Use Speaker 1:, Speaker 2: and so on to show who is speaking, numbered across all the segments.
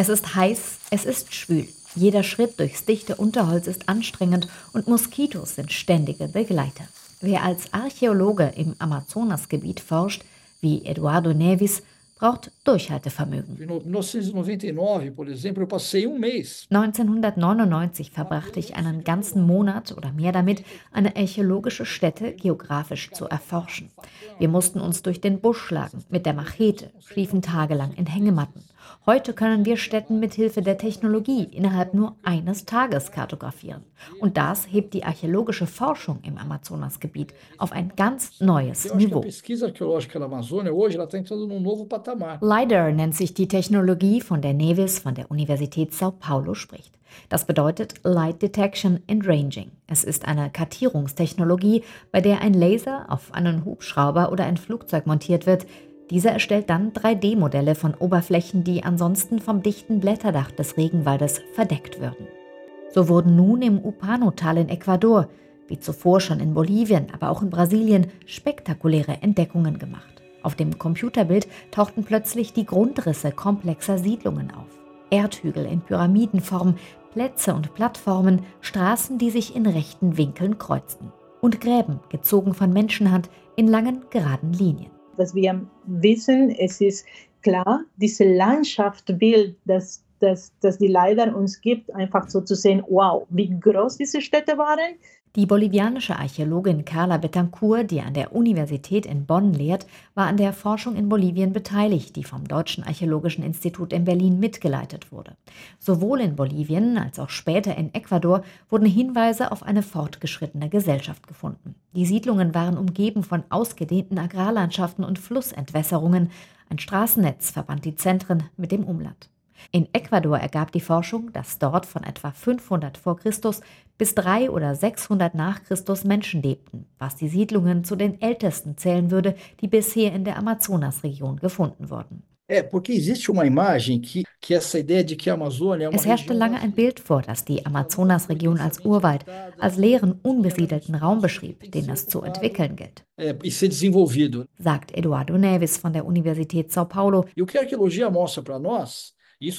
Speaker 1: Es ist heiß, es ist schwül. Jeder Schritt durchs dichte Unterholz ist anstrengend und Moskitos sind ständige Begleiter. Wer als Archäologe im Amazonasgebiet forscht, wie Eduardo Neves, braucht Durchhaltevermögen. 1999 verbrachte ich einen ganzen Monat oder mehr damit, eine archäologische Stätte geografisch zu erforschen. Wir mussten uns durch den Busch schlagen mit der Machete, schliefen tagelang in Hängematten. Heute können wir Städten mit Hilfe der Technologie innerhalb nur eines Tages kartografieren. Und das hebt die archäologische Forschung im Amazonasgebiet auf ein ganz neues Niveau. LIDAR nennt sich die Technologie, von der Nevis von der Universität Sao Paulo spricht. Das bedeutet Light Detection and Ranging. Es ist eine Kartierungstechnologie, bei der ein Laser auf einen Hubschrauber oder ein Flugzeug montiert wird, dieser erstellt dann 3D-Modelle von Oberflächen, die ansonsten vom dichten Blätterdach des Regenwaldes verdeckt würden. So wurden nun im Upano-Tal in Ecuador, wie zuvor schon in Bolivien, aber auch in Brasilien, spektakuläre Entdeckungen gemacht. Auf dem Computerbild tauchten plötzlich die Grundrisse komplexer Siedlungen auf. Erdhügel in Pyramidenform, Plätze und Plattformen, Straßen, die sich in rechten Winkeln kreuzten. Und Gräben, gezogen von Menschenhand, in langen, geraden Linien
Speaker 2: was wir wissen, es ist klar, diese Landschaftsbild, das, das, das die Leider uns gibt, einfach so zu sehen, wow, wie groß diese Städte waren,
Speaker 1: die bolivianische Archäologin Carla Betancourt, die an der Universität in Bonn lehrt, war an der Forschung in Bolivien beteiligt, die vom Deutschen Archäologischen Institut in Berlin mitgeleitet wurde. Sowohl in Bolivien als auch später in Ecuador wurden Hinweise auf eine fortgeschrittene Gesellschaft gefunden. Die Siedlungen waren umgeben von ausgedehnten Agrarlandschaften und Flussentwässerungen. Ein Straßennetz verband die Zentren mit dem Umland. In Ecuador ergab die Forschung, dass dort von etwa 500 vor Christus bis 3 oder 600 nach Christus Menschen lebten, was die Siedlungen zu den ältesten zählen würde, die bisher in der Amazonasregion gefunden wurden. Es herrschte lange ein Bild vor, das die Amazonasregion als Urwald, als leeren, unbesiedelten Raum beschrieb, den es zu entwickeln gilt. E Sagt Eduardo Neves von der Universität São Paulo. E.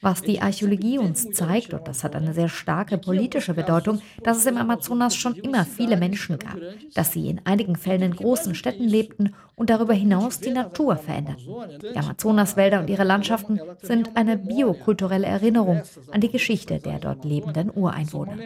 Speaker 1: Was die Archäologie uns zeigt, und das hat eine sehr starke politische Bedeutung, dass es im Amazonas schon immer viele Menschen gab, dass sie in einigen Fällen in großen Städten lebten und darüber hinaus die Natur veränderten. Die Amazonaswälder und ihre Landschaften sind eine biokulturelle Erinnerung an die Geschichte der dort lebenden Ureinwohner.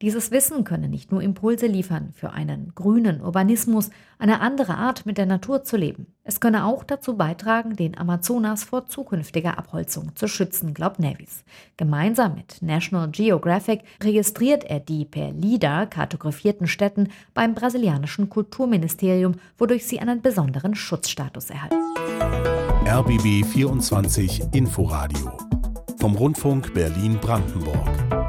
Speaker 1: Dieses Wissen könne nicht nur Impulse liefern für einen grünen Urbanismus, eine andere Art mit der Natur zu leben. Es könne auch dazu beitragen, den Amazonas vor zukünftiger Abholzung zu schützen, glaubt Navis. Gemeinsam mit National Geographic registriert er die per LIDAR kartografierten Städten beim brasilianischen Kulturministerium, wodurch sie einen besonderen Schutzstatus erhalten.
Speaker 3: RBB 24 Inforadio vom Rundfunk Berlin-Brandenburg.